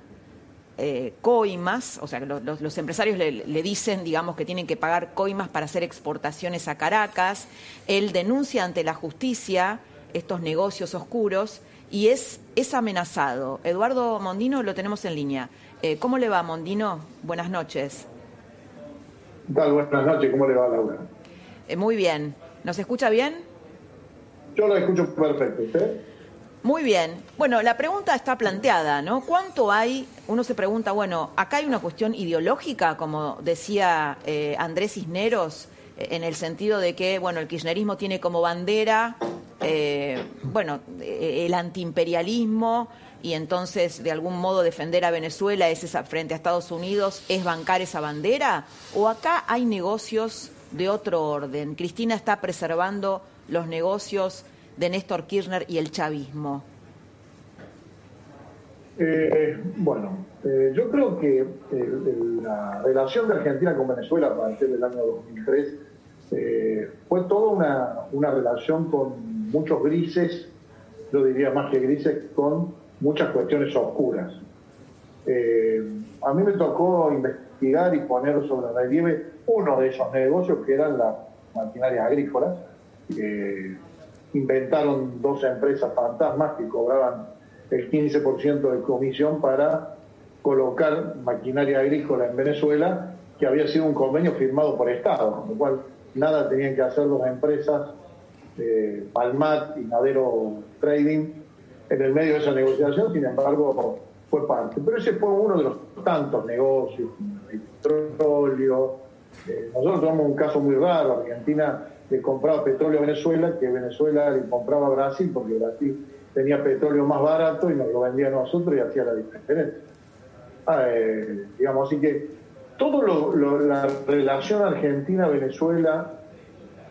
eh, coimas, o sea, los, los- los empresarios le, le dicen, digamos, que tienen que pagar coimas para hacer exportaciones a Caracas. Él denuncia ante la justicia estos negocios oscuros y es, es amenazado. Eduardo Mondino lo tenemos en línea. Eh, ¿Cómo le va, Mondino? Buenas noches. ¿Qué tal? Buenas noches, ¿cómo le va, Laura? Eh, muy bien. ¿Nos escucha bien? Yo lo escucho perfecto, ¿usted? Muy bien. Bueno, la pregunta está planteada, ¿no? ¿Cuánto hay? Uno se pregunta, bueno, acá hay una cuestión ideológica, como decía eh, Andrés Cisneros, eh, en el sentido de que, bueno, el kirchnerismo tiene como bandera, eh, bueno, el antiimperialismo y entonces de algún modo defender a Venezuela es esa, frente a Estados Unidos, es bancar esa bandera, o acá hay negocios de otro orden. Cristina está preservando los negocios de Néstor Kirchner y el chavismo? Eh, bueno, eh, yo creo que eh, la relación de Argentina con Venezuela a partir del año 2003 fue toda una, una, relación con muchos grises, yo diría más que grises, con muchas cuestiones oscuras. a mí me tocó investigar y poner sobre relieve uno de esos negocios que eran las maquinarias agrícolas inventaron dos empresas fantasmas que cobraban el 15% de comisión para colocar maquinaria agrícola en Venezuela, que había sido un convenio firmado por Estado, con lo cual nada tenían que hacer dos empresas, eh, Palmat y Madero Trading, en el medio de esa negociación, sin embargo, fue parte. Pero ese fue uno de los tantos negocios, el petróleo. Eh, nosotros tenemos un caso muy raro, Argentina le compraba petróleo a Venezuela, que Venezuela le compraba a Brasil, porque Brasil tenía petróleo más barato y nos lo vendía a nosotros y hacía la diferencia. Ah, eh, digamos, así que toda la relación Argentina-Venezuela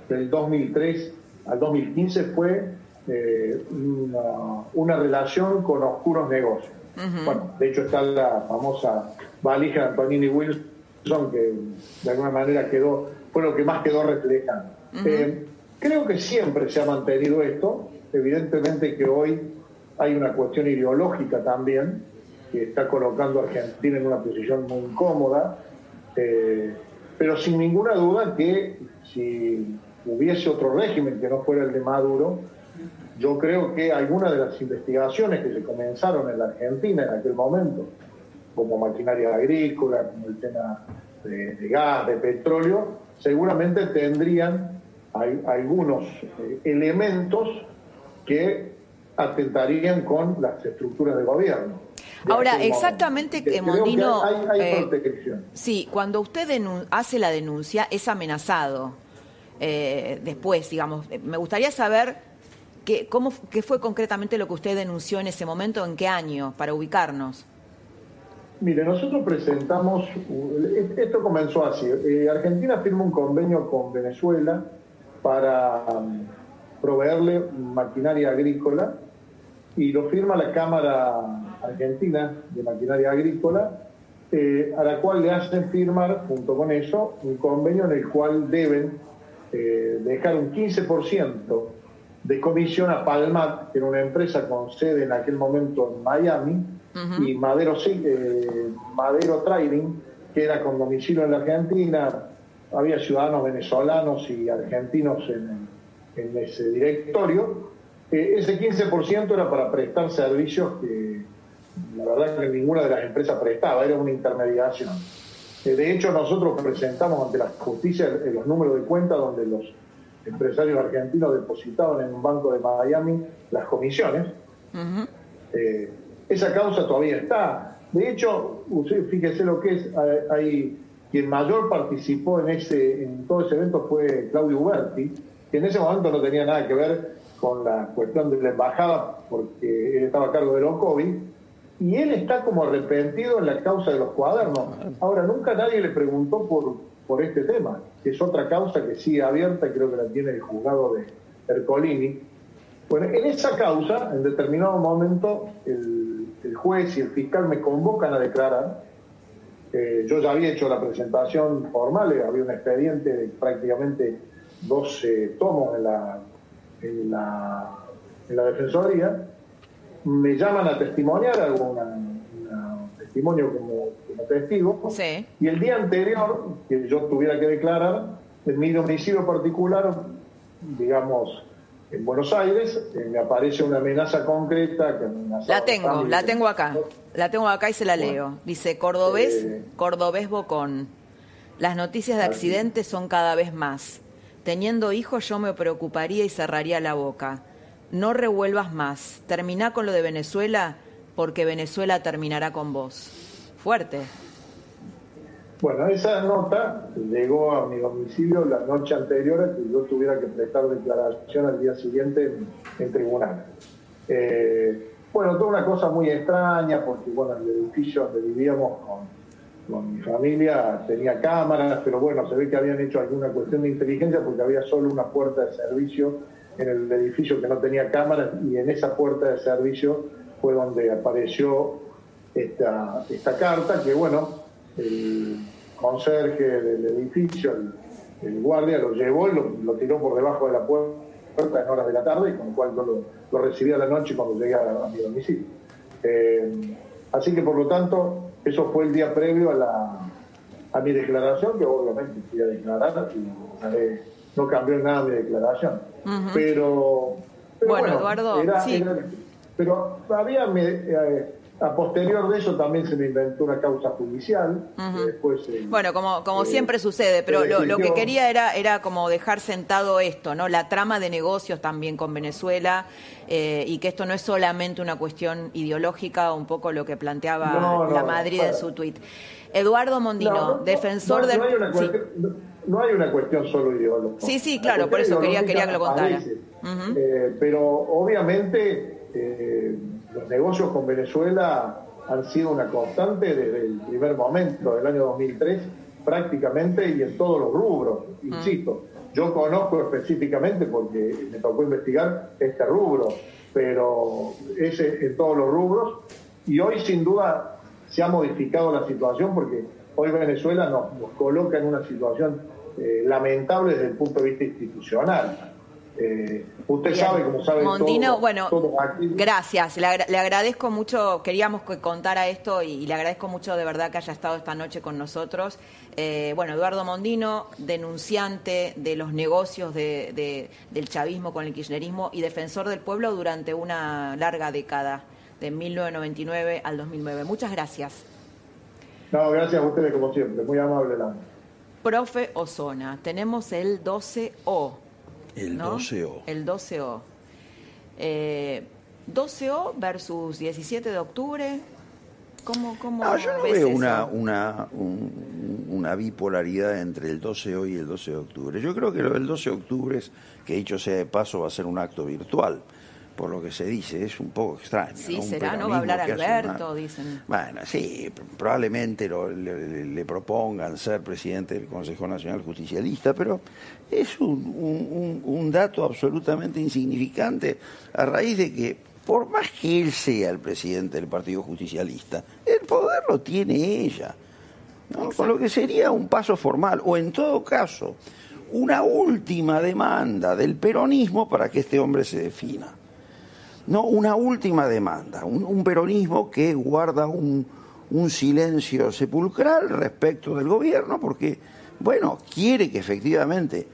del 2003 al 2015 fue eh, una, relación con oscuros negocios. Bueno, de hecho está la famosa valija de Antonini Wilson, que de alguna manera quedó, fue lo que más quedó Eh, creo que siempre se ha mantenido esto. Evidentemente que hoy hay una cuestión ideológica también que está colocando a Argentina en una posición muy incómoda, eh, pero sin ninguna duda que si hubiese otro régimen que no fuera el de Maduro, yo creo que algunas de las investigaciones que se comenzaron en la Argentina en aquel momento, como maquinaria agrícola, como el tema de gas, de petróleo, seguramente tendrían hay algunos eh, elementos que atentarían con las estructuras de gobierno. Ahora, exactamente, que Mondino. Hay, hay eh, sí, cuando usted hace la denuncia, es amenazado. Eh, después, digamos, me gustaría saber qué, cómo, qué fue concretamente lo que usted denunció en ese momento, en qué año, para ubicarnos. Mire, nosotros presentamos, esto comenzó así, Argentina firma un convenio con Venezuela para um, proveerle maquinaria agrícola y lo firma la Cámara Argentina de Maquinaria Agrícola, eh, a la cual le hacen firmar, junto con eso, un convenio en el cual deben eh, dejar un 15% de comisión a Palmat, que era una empresa con sede en aquel momento en Miami, y Madero, eh, Madero Trading, que era con domicilio en la Argentina, había ciudadanos venezolanos y argentinos en, ese directorio. Eh, ese 15% era para prestar servicios que la verdad que ninguna de las empresas prestaba, era una intermediación. Eh, de hecho, nosotros presentamos ante la justicia los números de cuenta donde los empresarios argentinos depositaban en un banco de Miami las comisiones. Eh, esa causa todavía está. De hecho, fíjese lo que es, hay quien mayor participó en, ese, en todo ese evento fue Claudio Uberti, que en ese momento no tenía nada que ver con la cuestión de la embajada, porque él estaba a cargo de los COVID, y él está como arrepentido en la causa de los cuadernos. Ahora, nunca nadie le preguntó por, por este tema, que es otra causa que sigue abierta, creo que la tiene el juzgado de Ercolini. Bueno, en esa causa, en determinado momento, el, el juez y el fiscal me convocan a declarar eh, yo ya había hecho la presentación formal, eh, había un expediente de prácticamente 12 tomos en la, en la, en la Defensoría. Me llaman a testimoniar, hago un testimonio como, testigo. Y el día anterior, que yo tuviera que declarar, en mi domicilio particular, digamos, en Buenos Aires, eh, me aparece una amenaza concreta que La tengo, la tengo acá. La tengo acá y se la leo. Dice, cordobés, Eh, cordobés bocón. Las noticias de accidentes son cada vez más. Teniendo hijos yo me preocuparía y cerraría la boca. No revuelvas más. Terminá con lo de Venezuela porque Venezuela terminará con vos. Fuerte. Bueno, esa nota llegó a mi domicilio la noche anterior a que yo tuviera que prestar declaración al día siguiente en, tribunal. Eh, bueno, toda una cosa muy extraña porque, bueno, el edificio donde vivíamos con, mi familia tenía cámaras, pero bueno, se ve que habían hecho alguna cuestión de inteligencia porque había solo una puerta de servicio en el edificio que no tenía cámaras y en esa puerta de servicio fue donde apareció esta, esta carta que, bueno, el conserje del edificio, el, el guardia, lo llevó y lo, lo tiró por debajo de la puerta en horas de la tarde, con lo cual yo lo, lo recibí a la noche cuando llegué a, a mi domicilio. Eh, así que, por lo tanto, eso fue el día previo a, la, a mi declaración, que obviamente fui a declarar y eh, no cambió nada mi declaración. Pero, pero Bueno, Eduardo, era- sí. era- pero todavía me, eh, a posterior de eso también se me inventó una causa judicial. Ujú. que después, eh, Bueno, como, como eh, siempre sucede, pero lo, lo que quería era, era como dejar sentado esto, ¿no? La trama de negocios también con Venezuela eh, y que esto no es solamente una cuestión ideológica, un poco lo que planteaba No, no, la Madrid para- en su tuit. Eduardo Mondino, No, no, defensor del... no hay una cuestión, solo ideológica. Sí, sí, La claro, por eso quería, quería que lo contara. pero obviamente los negocios con Venezuela han sido una constante desde el primer momento, del año 2003, prácticamente y en todos los rubros. Insisto, yo conozco específicamente porque me tocó investigar este rubro, pero es en todos los rubros y hoy sin duda se ha modificado la situación porque hoy Venezuela nos, nos coloca en una situación eh, lamentable desde el punto de vista institucional. Eh, usted Bien. sabe, como sabe Mondino, todo- bueno, aquí, gracias. Le, agra- le agradezco mucho, queríamos que contara esto y, y le agradezco mucho de verdad que haya estado esta noche con nosotros. Eh, bueno, Eduardo Mondino, denunciante de los negocios de- de- del chavismo con el kirchnerismo y defensor del pueblo durante una larga década, de 1999 al 2009. Muchas gracias. No, gracias a ustedes como siempre, muy amable la. Profe Osona, tenemos el 12O. El ¿no? 12O. El 12O. Eh, 12O versus 17 de octubre. ¿Cómo, cómo No, yo no ves veo eso? una, una, un- una bipolaridad entre el 12 de hoy y el 12 de octubre. Yo creo que lo del 12 de octubre, es, que dicho sea de paso, va a ser un acto virtual, por lo que se dice, es un poco extraño. Sí, será, ¿no? Va a hablar una- Alberto, dicen. Bueno, sí, pr- probablemente lo- le, propongan ser presidente del Consejo Nacional Justicialista, pero es un, un- un- un dato absolutamente insignificante a raíz de que, por más que él sea el presidente del Partido Justicialista, el poder lo tiene ella. ¿no? Con lo que sería un paso formal, o en todo caso, una última demanda del peronismo para que este hombre se defina. No, una última demanda, un, peronismo que guarda un, un silencio sepulcral respecto del gobierno, porque, bueno, quiere que efectivamente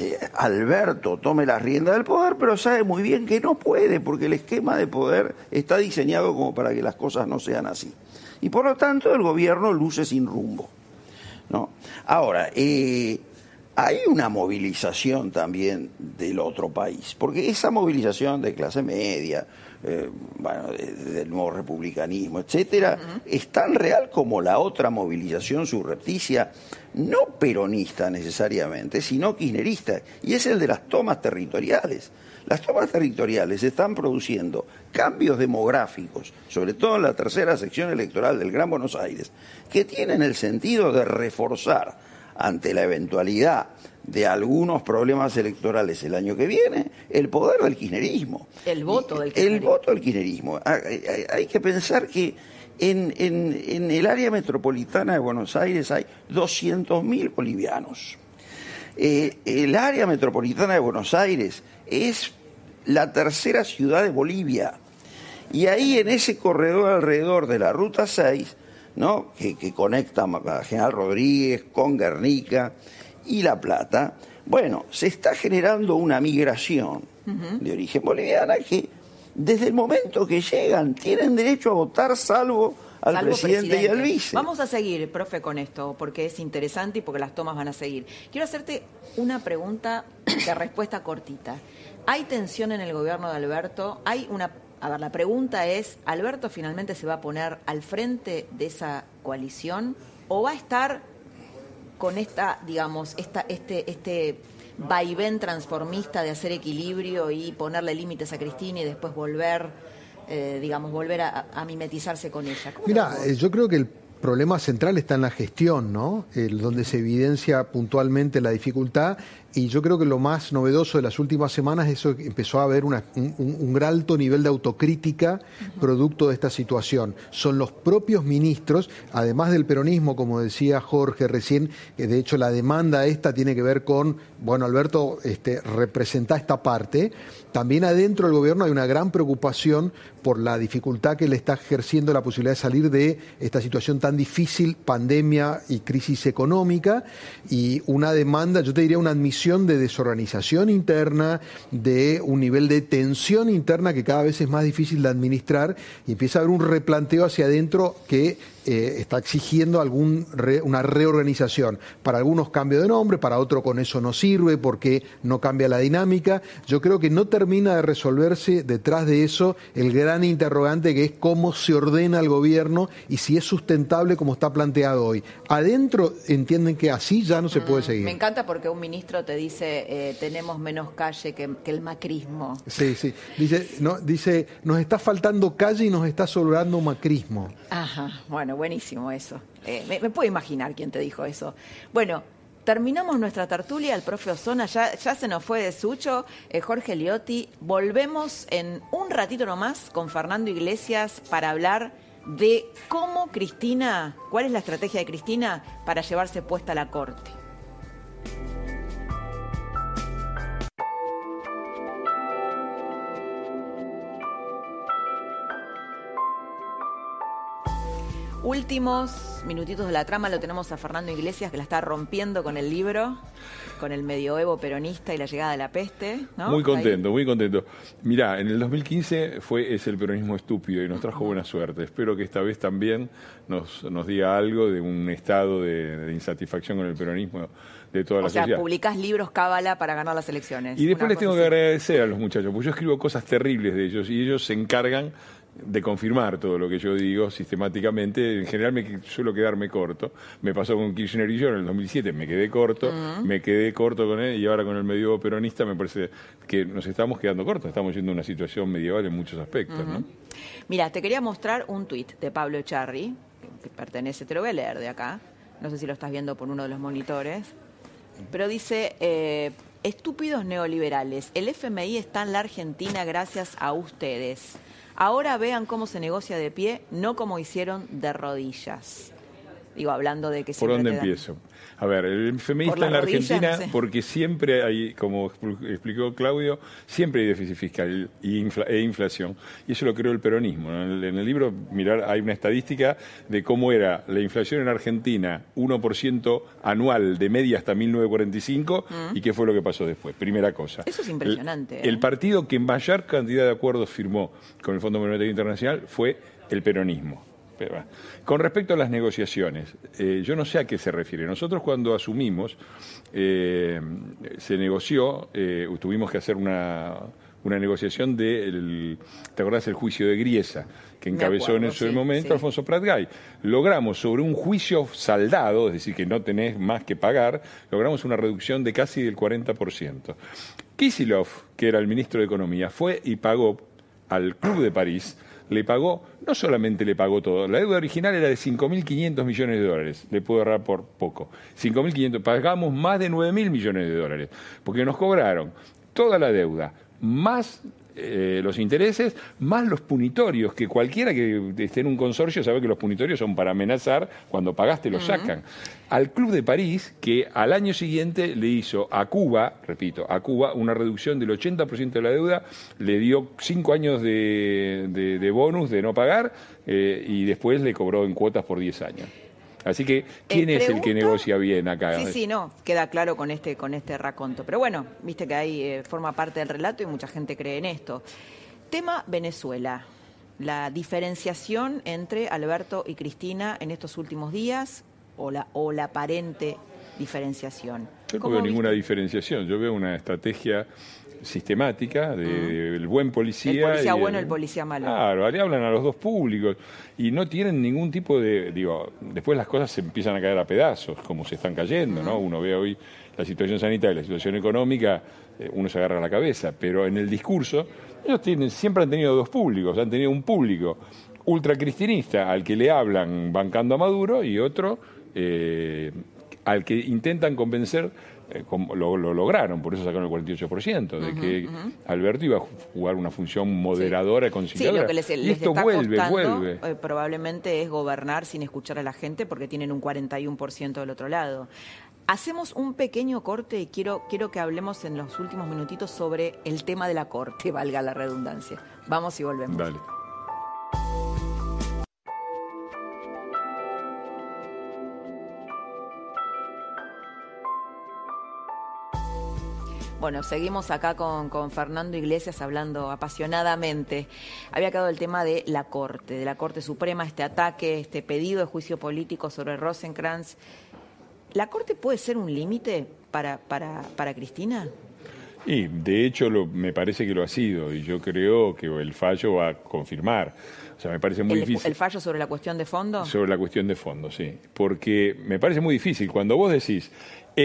eh, Alberto tome la rienda del poder, pero sabe muy bien que no puede, porque el esquema de poder está diseñado como para que las cosas no sean así. Y por lo tanto el gobierno luce sin rumbo. ¿no? Ahora, eh, hay una movilización también del otro país, porque esa movilización de clase media, eh, bueno, de- del nuevo republicanismo, etcétera, es tan real como la otra movilización subrepticia, no peronista necesariamente, sino kirchnerista, y es el de las tomas territoriales. Las tomas territoriales están produciendo cambios demográficos, sobre todo en la tercera sección electoral del Gran Buenos Aires, que tienen el sentido de reforzar ante la eventualidad de algunos problemas electorales el año que viene, el poder del kirchnerismo. El voto del El kirchnerismo. voto del kirchnerismo. Hay, hay- hay que pensar que en, en- en el área metropolitana de Buenos Aires hay 200.000 bolivianos. Eh, el área metropolitana de Buenos Aires es la tercera ciudad de Bolivia. Y ahí en ese corredor alrededor de la Ruta 6, ¿no? que, que conecta a General Rodríguez con Guernica y La Plata, bueno, se está generando una migración de origen boliviana que desde el momento que llegan tienen derecho a votar salvo al Salvo presidente, y al vice. Vamos a seguir, profe, con esto, porque es interesante y porque las tomas van a seguir. Quiero hacerte una pregunta de respuesta cortita. ¿Hay tensión en el gobierno de Alberto? Hay una a ver, la pregunta es, ¿Alberto finalmente se va a poner al frente de esa coalición o va a estar con esta, digamos, esta, este, este vaivén transformista de hacer equilibrio y ponerle límites a Cristina y después volver, eh, digamos, volver a, a mimetizarse con ella? ¿Cómo Mira, eh, yo creo que el problema central está en la gestión, ¿no? El, donde se evidencia puntualmente la dificultad y yo creo que lo más novedoso de las últimas semanas es eso que empezó a haber una- un, un- un alto nivel de autocrítica producto de esta situación. Son los propios ministros, además del peronismo, como decía Jorge recién, que de hecho la demanda esta tiene que ver con, bueno, Alberto este, representa esta parte. También adentro del gobierno hay una gran preocupación por la dificultad que le está ejerciendo la posibilidad de salir de esta situación tan difícil, pandemia y crisis económica, y una demanda, yo te diría una admisión de desorganización interna, de un nivel de tensión interna que cada vez es más difícil de administrar, y empieza a haber un replanteo hacia adentro que eh, está exigiendo algún re- una reorganización. Para algunos cambio de nombre, para otros con eso no sirve porque no cambia la dinámica. Yo creo que no termina de resolverse detrás de eso el gran interrogante que es cómo se ordena el gobierno y si es sustentable como está planteado hoy. Adentro entienden que así ya no se puede Me seguir. encanta porque un ministro te dice, eh, tenemos menos calle que, que el macrismo. Sí, sí. Dice, no, dice, nos está faltando calle y nos está sobrando macrismo. Ajá, bueno, buenísimo eso. Eh, me, puedo imaginar quién te dijo eso. Bueno, terminamos nuestra tertulia, el profe Osona ya, ya se nos fue de Sucho, eh, Jorge Liotti. Volvemos en un ratito nomás con Fernando Iglesias para hablar de cómo Cristina, cuál es la estrategia de Cristina para llevarse puesta a la corte. Últimos minutitos de la trama lo tenemos a Fernando Iglesias que la está rompiendo con el libro, con el medioevo peronista y la llegada de la peste. ¿no? Muy Ahí. contento, muy contento. Mirá, en el 2015 fue Es el peronismo estúpido y nos trajo buena suerte. Espero que esta vez también nos, nos diga algo de un estado de, de insatisfacción con el peronismo de toda O la sea, sociedad. publicás libros cábala para ganar las elecciones. Y después les tengo que agradecer a los muchachos, porque yo escribo cosas terribles de ellos y ellos se encargan de confirmar todo lo que yo digo sistemáticamente. En general me suelo quedarme corto. Me pasó con Kirchner y yo en el 2007, me quedé corto, me quedé corto con él y ahora con el medio peronista me parece que nos estamos quedando cortos. Estamos yendo a una situación medieval en muchos aspectos, ¿no? Mira, te quería mostrar un tuit de Pablo Echarri, que pertenece, te lo voy a leer de acá. No sé si lo estás viendo por uno de los monitores. Pero dice, eh, estúpidos neoliberales, el FMI está en la Argentina gracias a ustedes. Ahora vean cómo se negocia de pie, no como hicieron de rodillas. Digo, hablando de que ¿Por dónde empiezo? A ver, el FMI está en la Argentina no sé. porque siempre hay, como expl- explicó Claudio, siempre hay déficit fiscal e inflación. Y eso lo creó el peronismo. En, el, libro, mirar, hay una estadística de cómo era la inflación en Argentina, 1% anual de media hasta 1945, Mm. y qué fue lo que pasó después. Primera cosa. Eso es impresionante. El, ¿eh? el partido que mayor cantidad de acuerdos firmó con el Fondo Monetario Internacional fue el peronismo. Pero. Con respecto a las negociaciones, eh, yo no sé a qué se refiere. Nosotros cuando asumimos, eh, se negoció, eh, tuvimos que hacer una, una negociación del, ¿te acordás el juicio de Griesa? que encabezó en ese sí, momento sí. Alfonso Pratgay. Logramos sobre un juicio saldado, es decir, que no tenés más que pagar, logramos una reducción de casi del 40%. Kisilov, que era el ministro de Economía, fue y pagó al Club de París, le pagó, no solamente le pagó todo, la deuda original era de 5.500 millones de dólares, le puedo ahorrar por poco. 5.500, pagamos más de 9.000 millones de dólares, porque nos cobraron toda la deuda, más eh, los intereses, más los punitorios, que cualquiera que esté en un consorcio sabe que los punitorios son para amenazar, cuando pagaste lo Ujú. sacan. Al Club de París, que al año siguiente le hizo a Cuba, repito, a Cuba una reducción del 80% de la deuda, le dio cinco años de, de- de bonus de no pagar eh, y después le cobró en cuotas por 10 años. Así que, ¿quién es el que negocia bien acá? Sí, sí, no, queda claro con este, con este raconto. Pero bueno, viste que ahí eh, forma parte del relato y mucha gente cree en esto. Tema Venezuela. La diferenciación entre Alberto y Cristina en estos últimos días o la, o la aparente diferenciación. Yo no veo ninguna diferenciación, yo veo una estrategia sistemática del buen policía. El policía bueno, el, el policía malo. Claro, le hablan a los dos públicos y no tienen ningún tipo de, digo, después las cosas se empiezan a caer a pedazos, como se están cayendo, ¿no? Uno ve hoy la situación sanitaria y la situación económica, eh, uno se agarra la cabeza, pero en el discurso ellos tienen, siempre han tenido dos públicos, han tenido un público ultracristinista al que le hablan bancando a Maduro y otro eh, al que intentan convencer eh, lo, lograron, por eso sacaron el 48%, de que Alberto iba a jugar una función moderadora, conciliadora. Sí, lo que les, y esto vuelve, vuelve. Eh, probablemente es gobernar sin escuchar a la gente porque tienen un 41% del otro lado. Hacemos un pequeño corte y quiero, quiero que hablemos en los últimos minutitos sobre el tema de la corte, valga la redundancia. Vamos y volvemos. Dale. Bueno, seguimos acá con, con, Fernando Iglesias hablando apasionadamente. Había quedado el tema de la Corte, de la Corte Suprema, este ataque, este pedido de juicio político sobre Rosenkrantz. ¿La Corte puede ser un límite para, para, para Cristina? Y de hecho lo, me parece que lo ha sido y yo creo que el fallo va a confirmar. O sea, me parece muy difícil. ¿El fallo sobre la cuestión de fondo? Sobre la cuestión de fondo, sí. Porque me parece muy difícil. Cuando vos decís,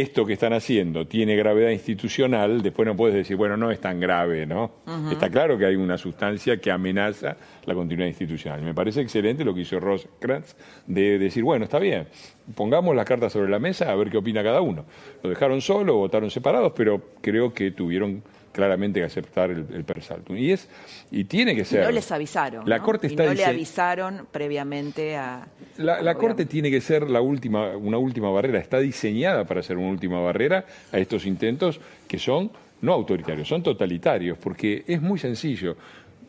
esto que están haciendo tiene gravedad institucional, después no puedes decir, bueno, no es tan grave, ¿no? Está claro que hay una sustancia que amenaza la continuidad institucional. Me parece excelente lo que hizo Ross Kratz de decir, bueno, está bien, pongamos las cartas sobre la mesa a ver qué opina cada uno. Lo dejaron solo, votaron separados, pero creo que tuvieron claramente que aceptar el, el. Y es y tiene que ser. no les avisaron. La corte está y no le avisaron previamente a. La, corte tiene que ser la última, una última barrera. Está diseñada para ser una última barrera a estos intentos que son no autoritarios, son totalitarios, porque es muy sencillo.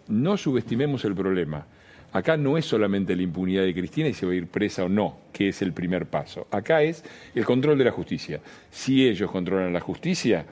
No subestimemos el problema. Acá no es solamente la impunidad de Cristina y se va a ir presa o no, que es el primer paso. Acá es el control de la justicia. Si ellos controlan la justicia,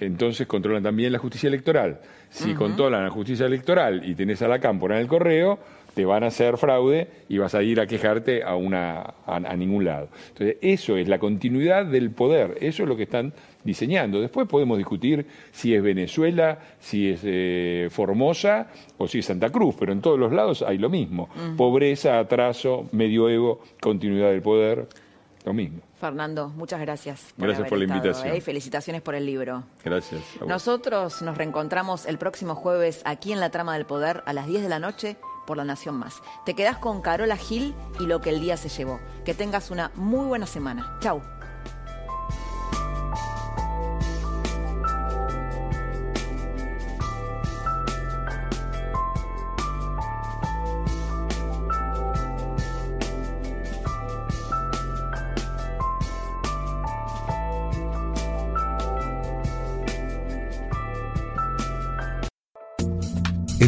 entonces controlan también la justicia electoral. Si controlan la justicia electoral y tenés a la cámpora en el correo, te van a hacer fraude y vas a ir a quejarte a, una, a, ningún lado. Entonces, eso es la continuidad del poder, eso es lo que están diseñando. Después podemos discutir si es Venezuela, si es eh, Formosa o si es Santa Cruz, pero en todos los lados hay lo mismo. Pobreza, atraso, medioevo, continuidad del poder, lo mismo. Fernando, muchas gracias. Por gracias por la invitación. ¿eh? Y felicitaciones por el libro. Gracias. Nosotros nos reencontramos el próximo jueves aquí en La Trama del Poder a las 10 de la noche por La Nación Más. Te quedas con Carola Gil y lo que el día se llevó. Que tengas una muy buena semana. Chau.